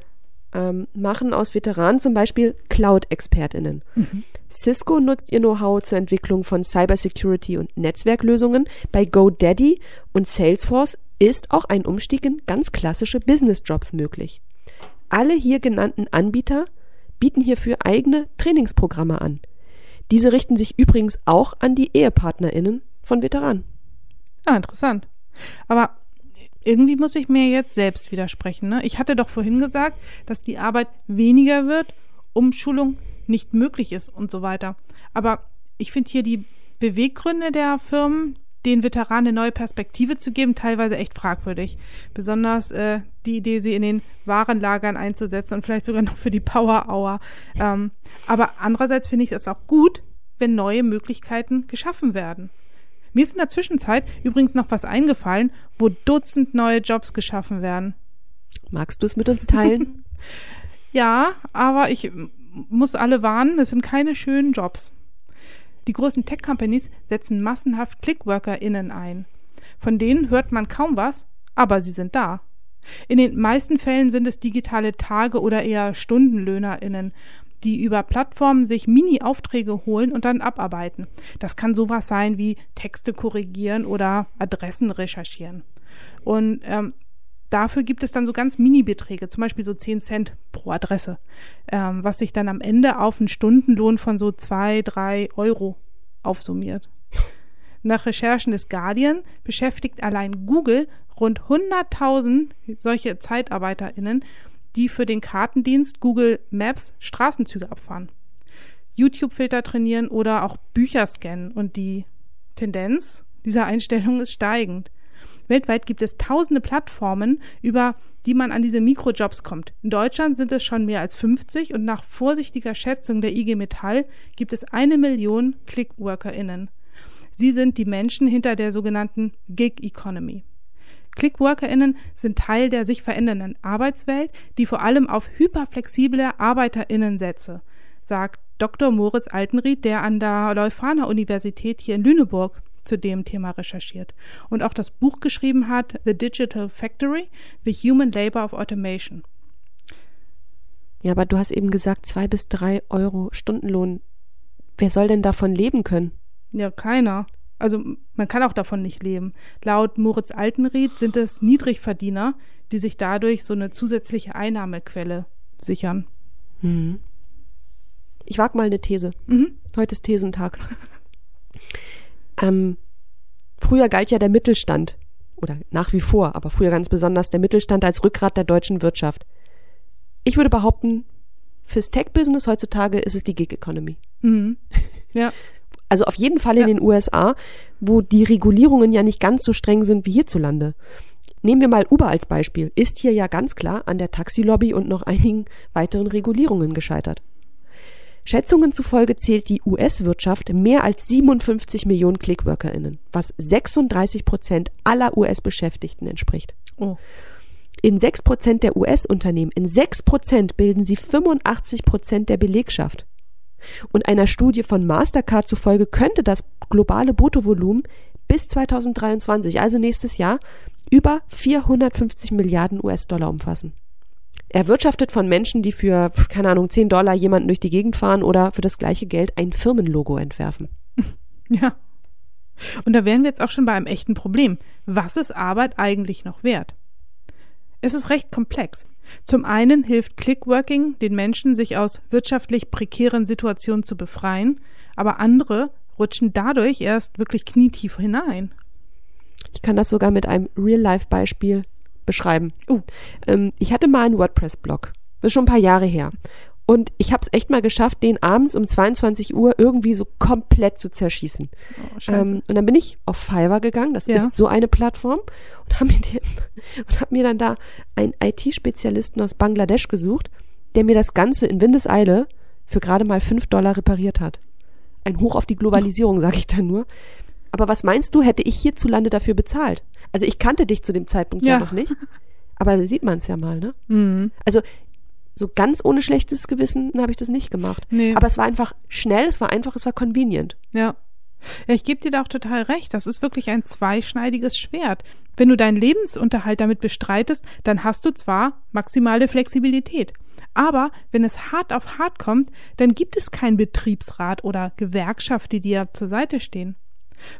Speaker 1: ähm, machen aus Veteranen zum Beispiel Cloud-ExpertInnen. Mhm. Cisco nutzt ihr Know-how zur Entwicklung von Cybersecurity und Netzwerklösungen. Bei GoDaddy und Salesforce ist auch ein Umstieg in ganz klassische Business-Jobs möglich. Alle hier genannten Anbieter bieten hierfür eigene Trainingsprogramme an. Diese richten sich übrigens auch an die EhepartnerInnen von Veteranen.
Speaker 2: Ah, interessant. Aber irgendwie muss ich mir jetzt selbst widersprechen. Ne? Ich hatte doch vorhin gesagt, dass die Arbeit weniger wird, Umschulung nicht möglich ist und so weiter. Aber ich finde hier die Beweggründe der Firmen, den Veteranen eine neue Perspektive zu geben, teilweise echt fragwürdig. Besonders äh, die Idee, sie in den Warenlagern einzusetzen und vielleicht sogar noch für die Power Hour. Ähm, aber andererseits finde ich es auch gut, wenn neue Möglichkeiten geschaffen werden. Mir ist in der Zwischenzeit übrigens noch was eingefallen, wo Dutzend neue Jobs geschaffen werden.
Speaker 1: Magst du es mit uns teilen?
Speaker 2: ja, aber ich muss alle warnen, es sind keine schönen Jobs. Die großen Tech-Companies setzen massenhaft ClickworkerInnen ein. Von denen hört man kaum was, aber sie sind da. In den meisten Fällen sind es digitale Tage- oder eher StundenlöhnerInnen, die über Plattformen sich Mini-Aufträge holen und dann abarbeiten. Das kann sowas sein wie Texte korrigieren oder Adressen recherchieren. Und ähm, dafür gibt es dann so ganz Mini-Beträge, zum Beispiel so 10 Cent pro Adresse, ähm, was sich dann am Ende auf einen Stundenlohn von so 2, 3 Euro aufsummiert. Nach Recherchen des Guardian beschäftigt allein Google rund 100.000 solche ZeitarbeiterInnen die für den Kartendienst Google Maps Straßenzüge abfahren, YouTube-Filter trainieren oder auch Bücher scannen. Und die Tendenz dieser Einstellung ist steigend. Weltweit gibt es tausende Plattformen, über die man an diese Mikrojobs kommt. In Deutschland sind es schon mehr als 50 und nach vorsichtiger Schätzung der IG Metall gibt es eine Million ClickworkerInnen. Sie sind die Menschen hinter der sogenannten Gig Economy. ClickworkerInnen sind Teil der sich verändernden Arbeitswelt, die vor allem auf hyperflexible ArbeiterInnen setze, sagt Dr. Moritz Altenried, der an der Leuphana Universität hier in Lüneburg zu dem Thema recherchiert und auch das Buch geschrieben hat, The Digital Factory, The Human Labor of Automation.
Speaker 1: Ja, aber du hast eben gesagt, zwei bis drei Euro Stundenlohn. Wer soll denn davon leben können?
Speaker 2: Ja, keiner. Also man kann auch davon nicht leben. Laut Moritz Altenried sind es Niedrigverdiener, die sich dadurch so eine zusätzliche Einnahmequelle sichern.
Speaker 1: Mhm. Ich wage mal eine These. Mhm. Heute ist Thesentag. ähm, früher galt ja der Mittelstand, oder nach wie vor, aber früher ganz besonders der Mittelstand als Rückgrat der deutschen Wirtschaft. Ich würde behaupten, fürs Tech-Business heutzutage ist es die Gig-Economy.
Speaker 2: Mhm. Ja.
Speaker 1: Also auf jeden Fall in ja. den USA, wo die Regulierungen ja nicht ganz so streng sind wie hierzulande. Nehmen wir mal Uber als Beispiel. Ist hier ja ganz klar an der Taxilobby und noch einigen weiteren Regulierungen gescheitert. Schätzungen zufolge zählt die US-Wirtschaft mehr als 57 Millionen ClickworkerInnen, was 36 Prozent aller US-Beschäftigten entspricht.
Speaker 2: Oh.
Speaker 1: In 6 Prozent der US-Unternehmen, in 6 Prozent bilden sie 85 Prozent der Belegschaft. Und einer Studie von Mastercard zufolge könnte das globale Bruttovolumen bis 2023, also nächstes Jahr, über 450 Milliarden US-Dollar umfassen. Er wirtschaftet von Menschen, die für, keine Ahnung, 10 Dollar jemanden durch die Gegend fahren oder für das gleiche Geld ein Firmenlogo entwerfen.
Speaker 2: Ja. Und da wären wir jetzt auch schon bei einem echten Problem. Was ist Arbeit eigentlich noch wert? Es ist recht komplex. Zum einen hilft Clickworking den Menschen, sich aus wirtschaftlich prekären Situationen zu befreien, aber andere rutschen dadurch erst wirklich knietief hinein.
Speaker 1: Ich kann das sogar mit einem Real-Life-Beispiel beschreiben.
Speaker 2: Uh.
Speaker 1: Ich hatte mal einen WordPress-Blog. Das ist schon ein paar Jahre her. Und ich habe es echt mal geschafft, den abends um 22 Uhr irgendwie so komplett zu zerschießen.
Speaker 2: Oh,
Speaker 1: ähm, und dann bin ich auf Fiverr gegangen, das
Speaker 2: Ja.
Speaker 1: ist so eine Plattform, und habe mir, und hab mir dann da einen IT-Spezialisten aus Bangladesch gesucht, der mir das Ganze in Windeseile für gerade mal 5 Dollar repariert hat. Ein Hoch auf die Globalisierung, sage ich dann nur. Aber was meinst du, hätte ich hierzulande dafür bezahlt? Also ich kannte dich zu dem Zeitpunkt ja,
Speaker 2: Ja.
Speaker 1: noch nicht. Aber sieht man es ja mal, ne?
Speaker 2: Mhm.
Speaker 1: Also so ganz ohne schlechtes Gewissen habe ich das nicht gemacht.
Speaker 2: Nee.
Speaker 1: Aber es war einfach schnell, es war einfach, es war convenient.
Speaker 2: Ja. Ja, ich gebe dir da auch total recht. Das ist wirklich ein zweischneidiges Schwert. Wenn du deinen Lebensunterhalt damit bestreitest, dann hast du zwar maximale Flexibilität. Aber wenn es hart auf hart kommt, dann gibt es keinen Betriebsrat oder Gewerkschaft, die dir zur Seite stehen.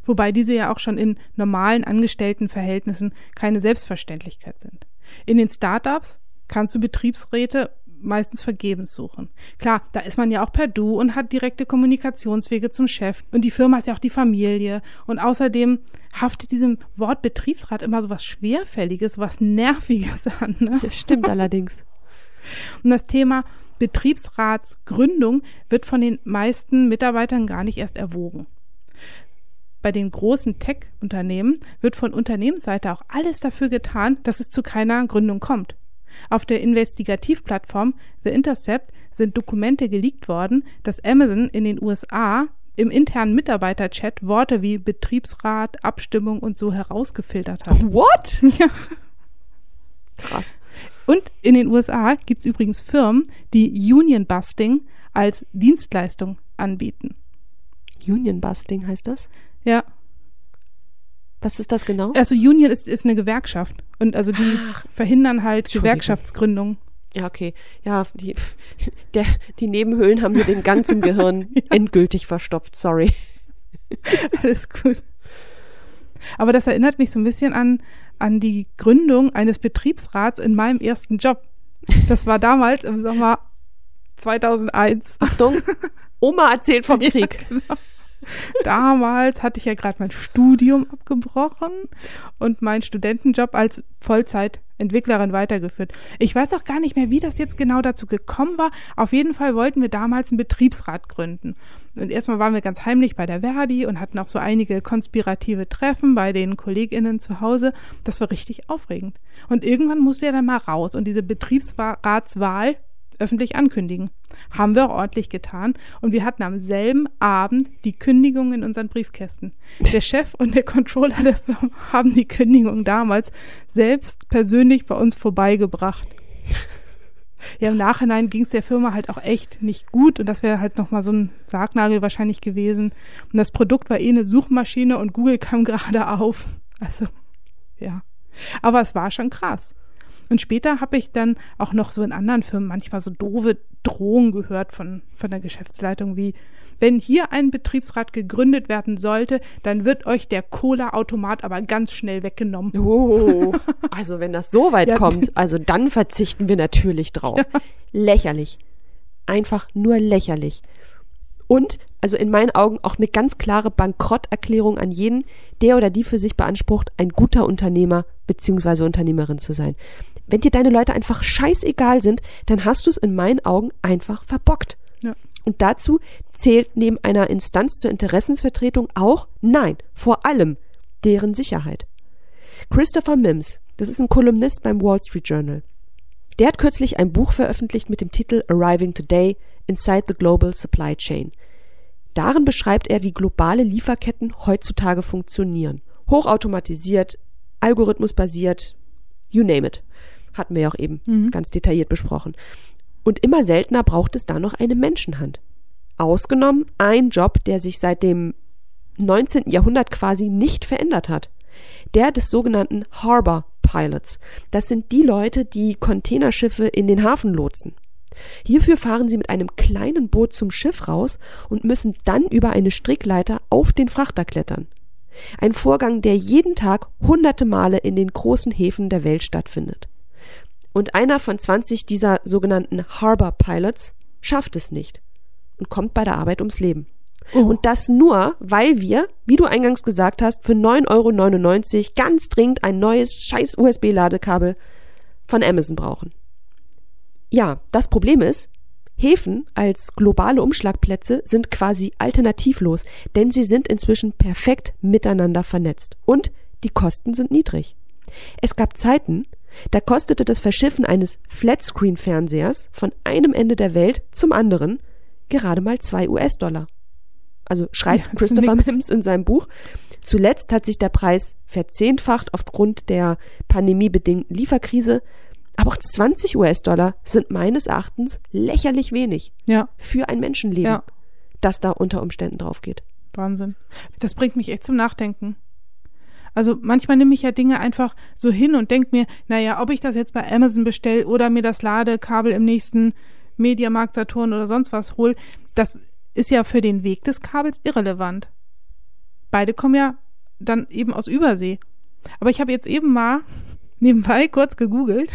Speaker 2: Wobei diese ja auch schon in normalen Angestelltenverhältnissen keine Selbstverständlichkeit sind. In den Startups kannst du Betriebsräte meistens vergebens suchen. Klar, da ist man ja auch per Du und hat direkte Kommunikationswege zum Chef. Und die Firma ist ja auch die Familie. Und außerdem haftet diesem Wort Betriebsrat immer so was Schwerfälliges, was Nerviges an. Ne?
Speaker 1: Das stimmt allerdings.
Speaker 2: Und das Thema Betriebsratsgründung wird von den meisten Mitarbeitern gar nicht erst erwogen. Bei den großen Tech-Unternehmen wird von Unternehmensseite auch alles dafür getan, dass es zu keiner Gründung kommt. Auf der Investigativplattform The Intercept sind Dokumente geleakt worden, dass Amazon in den USA im internen Mitarbeiterchat Worte wie Betriebsrat, Abstimmung und so herausgefiltert hat.
Speaker 1: What?
Speaker 2: Ja.
Speaker 1: Krass.
Speaker 2: Und in den USA gibt es übrigens Firmen, die Union Busting als Dienstleistung anbieten.
Speaker 1: Union Busting heißt das?
Speaker 2: Ja,
Speaker 1: Was ist das genau?
Speaker 2: also Union ist, ist eine Gewerkschaft und also die verhindern halt. Gewerkschaftsgründung.
Speaker 1: Ja, okay. Ja, die, der, die Nebenhöhlen haben so den ganzen Gehirn endgültig verstopft. Sorry.
Speaker 2: Alles gut. Aber das erinnert mich so ein bisschen an, an die Gründung eines Betriebsrats in meinem ersten Job. Das war damals im Sommer 2001.
Speaker 1: Achtung, Oma erzählt vom
Speaker 2: Ja,
Speaker 1: Krieg.
Speaker 2: genau. Damals hatte ich ja gerade mein Studium abgebrochen und meinen Studentenjob als Vollzeitentwicklerin weitergeführt. Ich weiß auch gar nicht mehr, wie das jetzt genau dazu gekommen war. Auf jeden Fall wollten wir damals einen Betriebsrat gründen. Und erstmal waren wir ganz heimlich bei der Verdi und hatten auch so einige konspirative Treffen bei den KollegInnen zu Hause. Das war richtig aufregend. Und irgendwann musste er dann mal raus und diese Betriebsratswahl öffentlich ankündigen. Haben wir auch ordentlich getan und wir hatten am selben Abend die Kündigung in unseren Briefkästen. Der Chef und der Controller der Firma haben die Kündigung damals selbst persönlich bei uns vorbeigebracht. Ja, im Nachhinein ging es der Firma halt auch echt nicht gut und das wäre halt nochmal so ein Sargnagel wahrscheinlich gewesen. Und das Produkt war eh eine Suchmaschine und Google kam gerade auf. Also, ja. Aber es war schon krass. Und später habe ich dann auch noch so in anderen Firmen manchmal so doofe Drohungen gehört von, von der Geschäftsleitung wie, wenn hier ein Betriebsrat gegründet werden sollte, dann wird euch der Cola-Automat aber ganz schnell weggenommen.
Speaker 1: Oh, also wenn das so weit
Speaker 2: Ja.
Speaker 1: kommt, also dann verzichten wir natürlich drauf. Lächerlich. Einfach nur lächerlich. Und, also in meinen Augen, auch eine ganz klare Bankrotterklärung an jeden, der oder die für sich beansprucht, ein guter Unternehmer bzw. Unternehmerin zu sein. Wenn dir deine Leute einfach scheißegal sind, dann hast du es in meinen Augen einfach verbockt.
Speaker 2: Ja.
Speaker 1: Und dazu zählt neben einer Instanz zur Interessensvertretung auch, nein, vor allem deren Sicherheit. Christopher Mims, das ist ein Kolumnist beim Wall Street Journal. Der hat kürzlich ein Buch veröffentlicht mit dem Titel Arriving Today Inside the Global Supply Chain. Darin beschreibt er, wie globale Lieferketten heutzutage funktionieren. Hochautomatisiert, algorithmusbasiert, you name it. Hatten wir ja auch eben ganz detailliert besprochen. Und immer seltener braucht es da noch eine Menschenhand. Ausgenommen ein Job, der sich seit dem 19. Jahrhundert quasi nicht verändert hat. Der des sogenannten Harbor Pilots. Das sind die Leute, die Containerschiffe in den Hafen lotsen. Hierfür fahren sie mit einem kleinen Boot zum Schiff raus und müssen dann über eine Strickleiter auf den Frachter klettern. Ein Vorgang, der jeden Tag hunderte Male in den großen Häfen der Welt stattfindet. Und einer von 20 dieser sogenannten Harbor Pilots schafft es nicht und kommt bei der Arbeit ums Leben. Oh. Und das nur, weil wir, wie du eingangs gesagt hast, für 9,99 Euro ganz dringend ein neues scheiß USB-Ladekabel von Amazon brauchen. Ja, das Problem ist, Häfen als globale Umschlagplätze sind quasi alternativlos, denn sie sind inzwischen perfekt miteinander vernetzt und die Kosten sind niedrig. Es gab Zeiten, da kostete das Verschiffen eines Flatscreen-Fernsehers von einem Ende der Welt zum anderen gerade mal zwei US-Dollar. Also schreibt ja, Christopher Mims in seinem Buch. Zuletzt hat sich der Preis verzehnfacht aufgrund der pandemiebedingten Lieferkrise. Aber auch 20 US-Dollar sind meines Erachtens lächerlich wenig
Speaker 2: ja.
Speaker 1: für ein Menschenleben, ja. das da unter Umständen drauf geht.
Speaker 2: Wahnsinn. Das bringt mich echt zum Nachdenken. Also manchmal nehme ich ja Dinge einfach so hin und denke mir, naja, ob ich das jetzt bei Amazon bestelle oder mir das Ladekabel im nächsten Mediamarkt Saturn oder sonst was hole, das ist ja für den Weg des Kabels irrelevant. Beide kommen ja dann eben aus Übersee. Aber ich habe jetzt eben mal nebenbei kurz gegoogelt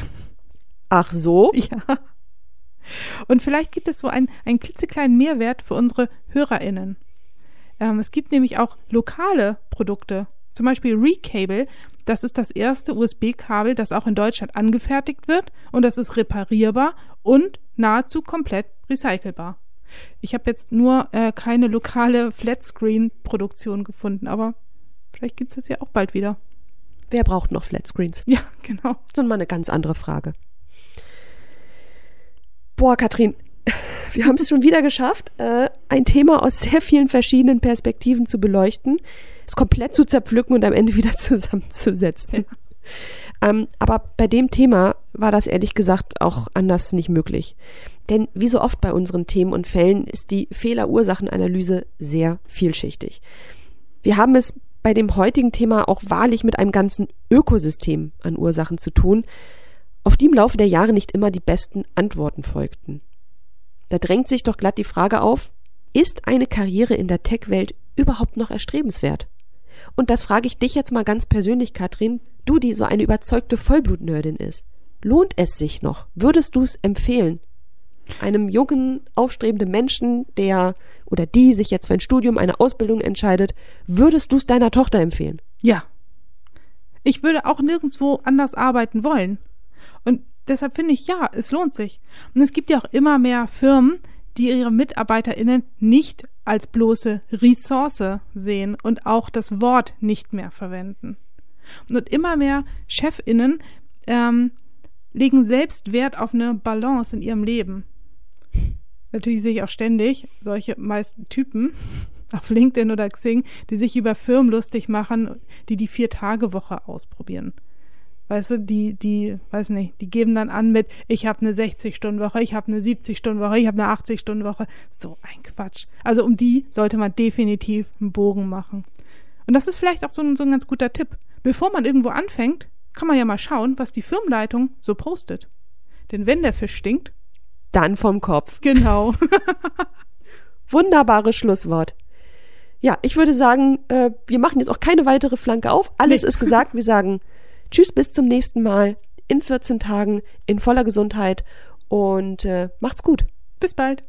Speaker 1: Ach so?
Speaker 2: Ja. Und vielleicht gibt es so einen, einen klitzekleinen Mehrwert für unsere HörerInnen. Ähm, es gibt nämlich auch lokale Produkte. Zum Beispiel Recable. Das ist das erste USB-Kabel, das auch in Deutschland angefertigt wird. Und das ist reparierbar und nahezu komplett recycelbar. Ich habe jetzt nur äh, keine lokale Flatscreen-Produktion gefunden, aber vielleicht gibt es das ja auch bald wieder.
Speaker 1: Wer braucht noch Flatscreens?
Speaker 2: Ja, genau.
Speaker 1: Das ist mal eine ganz andere Frage. Boah, Katrin, wir haben es schon wieder geschafft, äh, ein Thema aus sehr vielen verschiedenen Perspektiven zu beleuchten, es komplett zu zerpflücken und am Ende wieder zusammenzusetzen. Ja. Ähm, aber bei dem Thema war das ehrlich gesagt auch anders nicht möglich. Denn wie so oft bei unseren Themen und Fällen ist die Fehler-Ursachen-Analyse sehr vielschichtig. Wir haben es bei dem heutigen Thema auch wahrlich mit einem ganzen Ökosystem an Ursachen zu tun, auf die im Laufe der Jahre nicht immer die besten Antworten folgten. Da drängt sich doch glatt die Frage auf, ist eine Karriere in der Tech-Welt überhaupt noch erstrebenswert? Und das frage ich dich jetzt mal ganz persönlich, Katrin, du, die so eine überzeugte Vollblutnerdin ist. Lohnt es sich noch? Würdest du es empfehlen? Einem jungen, aufstrebenden Menschen, der oder die sich jetzt für ein Studium, eine Ausbildung entscheidet, würdest du es deiner Tochter empfehlen?
Speaker 2: Ja. Ich würde auch nirgendwo anders arbeiten wollen. Und deshalb finde ich, ja, es lohnt sich. Und es gibt ja auch immer mehr Firmen, die ihre MitarbeiterInnen nicht als bloße Ressource sehen und auch das Wort nicht mehr verwenden. Und immer mehr ChefInnen ähm, legen selbst Wert auf eine Balance in ihrem Leben. Natürlich sehe ich auch ständig solche meisten Typen auf LinkedIn oder Xing, die sich über Firmen lustig machen, die die Vier-Tage-Woche ausprobieren. Weißt du, die, die, weiß nicht, die geben dann an mit, ich habe eine 60-Stunden-Woche, ich habe eine 70-Stunden-Woche, ich habe eine 80-Stunden-Woche. So ein Quatsch. Also um die sollte man definitiv einen Bogen machen. Und das ist vielleicht auch so ein, so ein ganz guter Tipp. Bevor man irgendwo anfängt, kann man ja mal schauen, was die Firmenleitung so postet. Denn wenn der Fisch stinkt,
Speaker 1: dann vom Kopf.
Speaker 2: Genau.
Speaker 1: Wunderbares Schlusswort. Ja, ich würde sagen, äh, wir machen jetzt auch keine weitere Flanke auf. Alles nee. ist gesagt. Wir sagen Tschüss, bis zum nächsten Mal in 14 Tagen in voller Gesundheit und äh, macht's gut.
Speaker 2: Bis bald.